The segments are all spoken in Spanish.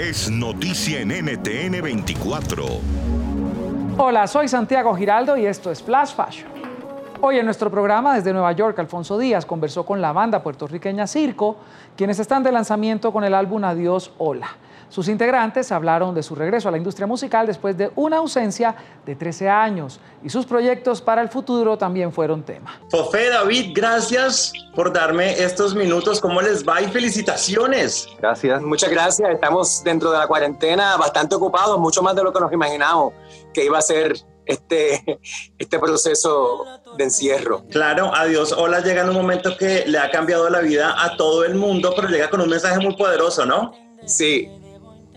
Es noticia en NTN 24. Hola, soy Santiago Giraldo y esto es Flash Fashion. Hoy en nuestro programa desde Nueva York, Alfonso Díaz conversó con la banda puertorriqueña Circo, quienes están de lanzamiento con el álbum Adiós Hola. Sus integrantes hablaron de su regreso a la industria musical después de una ausencia de 13 años y sus proyectos para el futuro también fueron tema. Fofé, David, gracias por darme estos minutos. ¿Cómo les va? Y felicitaciones. Gracias. Muchas gracias. Estamos dentro de la cuarentena bastante ocupados, mucho más de lo que nos imaginamos que iba a ser este, este proceso de encierro. Claro, adiós. Hola llega en un momento que le ha cambiado la vida a todo el mundo, pero llega con un mensaje muy poderoso, ¿no? Sí,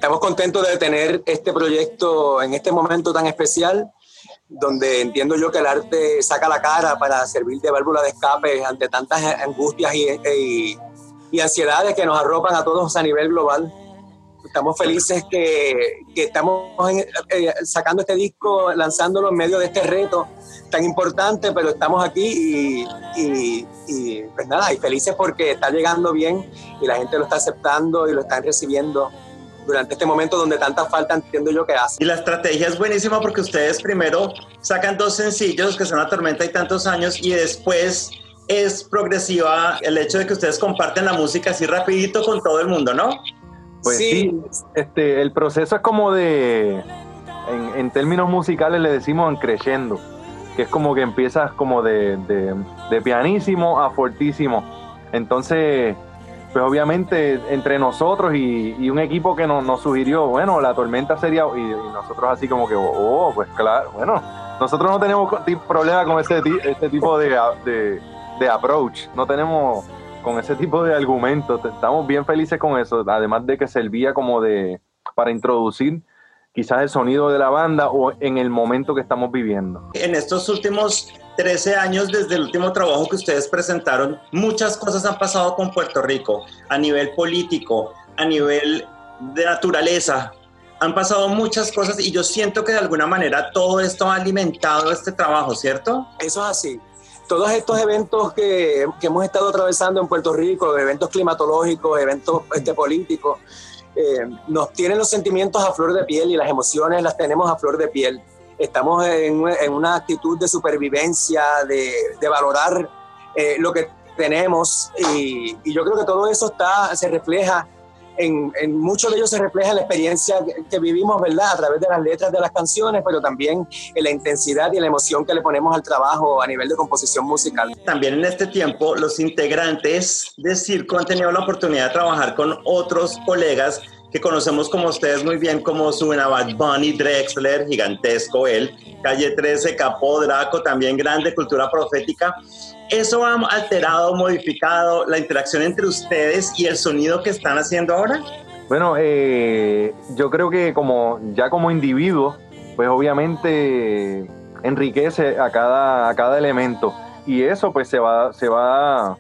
Estamos contentos de tener este proyecto en este momento tan especial, donde entiendo yo que el arte saca la cara para servir de válvula de escape ante tantas angustias y, y, ansiedades que nos arropan a todos a nivel global. Estamos felices que, que estamos eh, sacando este disco, lanzándolo en medio de este reto tan importante, pero estamos aquí y, y, pues nada, y felices porque está llegando bien y la gente lo está aceptando y lo están recibiendo durante este momento donde tanta falta entiendo yo que hace. Y la estrategia es buenísima porque ustedes primero sacan dos sencillos que son La Tormenta y tantos años y después es progresiva el hecho de que ustedes comparten la música así rapidito con todo el mundo, ¿no? Pues sí, este, el proceso es como de, en, en, términos musicales le decimos en creyendo, que es como que empiezas como de, de, de pianísimo a fortísimo. Entonces, pues obviamente entre nosotros y, un equipo que nos, sugirió, bueno, la tormenta sería, y, nosotros así como que, oh, pues claro, bueno, nosotros no tenemos problema con ese, este tipo de, de, approach, no tenemos con ese tipo de argumentos, estamos bien felices con eso, además de que servía como de, para introducir quizás el sonido de la banda o en el momento que estamos viviendo. En estos últimos 13 años desde el último trabajo que ustedes presentaron, muchas cosas han pasado con Puerto Rico a nivel político, a nivel de naturaleza. Han pasado muchas cosas y yo siento que de alguna manera todo esto ha alimentado este trabajo, ¿cierto? Eso es así. Todos estos eventos que, que hemos estado atravesando en Puerto Rico, eventos climatológicos, eventos este, políticos, eh, nos tienen los sentimientos a flor de piel y las emociones las tenemos a flor de piel. Estamos en, una actitud de supervivencia, de, valorar eh, lo que tenemos y, yo creo que todo eso está, se refleja, en, en mucho de ello se refleja la experiencia que, vivimos, ¿verdad? A través de las letras de las canciones, pero también en la intensidad y la emoción que le ponemos al trabajo a nivel de composición musical. También en este tiempo los integrantes de Circo han tenido la oportunidad de trabajar con otros colegas que conocemos como ustedes muy bien, como suben a Bad Bunny, Drexler, gigantesco él, Calle 13, Capó, Draco, también grande, cultura profética. ¿Eso ha alterado, modificado la interacción entre ustedes y el sonido que están haciendo ahora? Bueno, eh, yo creo que como ya como individuo, pues obviamente enriquece a cada, a cada elemento y eso pues se va, se va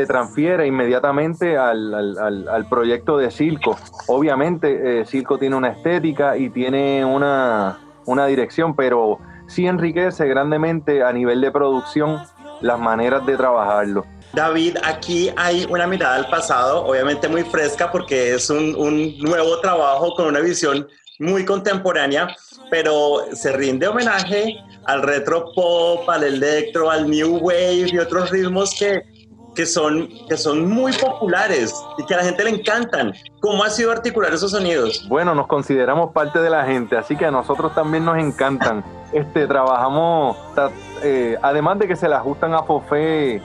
se transfiere inmediatamente al, proyecto de Circo. Obviamente, eh, Circo tiene una estética y tiene una, dirección, pero sí enriquece grandemente a nivel de producción las maneras de trabajarlo. David, aquí hay una mirada al pasado, obviamente muy fresca porque es un, un nuevo trabajo con una visión muy contemporánea, pero se rinde homenaje al retro pop, al electro, al new wave y otros ritmos que que son, que son muy populares y que a la gente le encantan. ¿Cómo ha sido articular esos sonidos? Bueno, nos consideramos parte de la gente, así que a nosotros también nos encantan. Este, trabajamos, eh, además de que se le ajustan a Fofé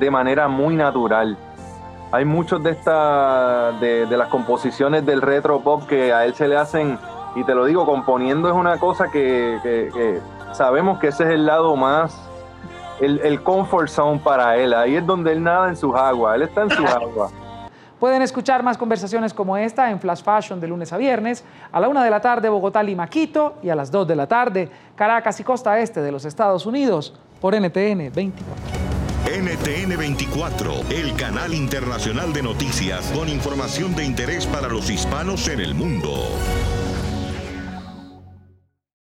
de manera muy natural. Hay muchos de, esta, de, las composiciones del retro pop que a él se le hacen, y te lo digo, componiendo es una cosa que, que sabemos que ese es el lado más el, comfort zone para él. Ahí es donde él nada en sus aguas. Él está en sus aguas. Pueden escuchar más conversaciones como esta en Flash Fashion de lunes a viernes, a la una de la tarde Bogotá, Lima, Quito y a las 2 de la tarde Caracas y Costa Este de los Estados Unidos por NTN 24. NTN 24, el canal internacional de noticias con información de interés para los hispanos en el mundo.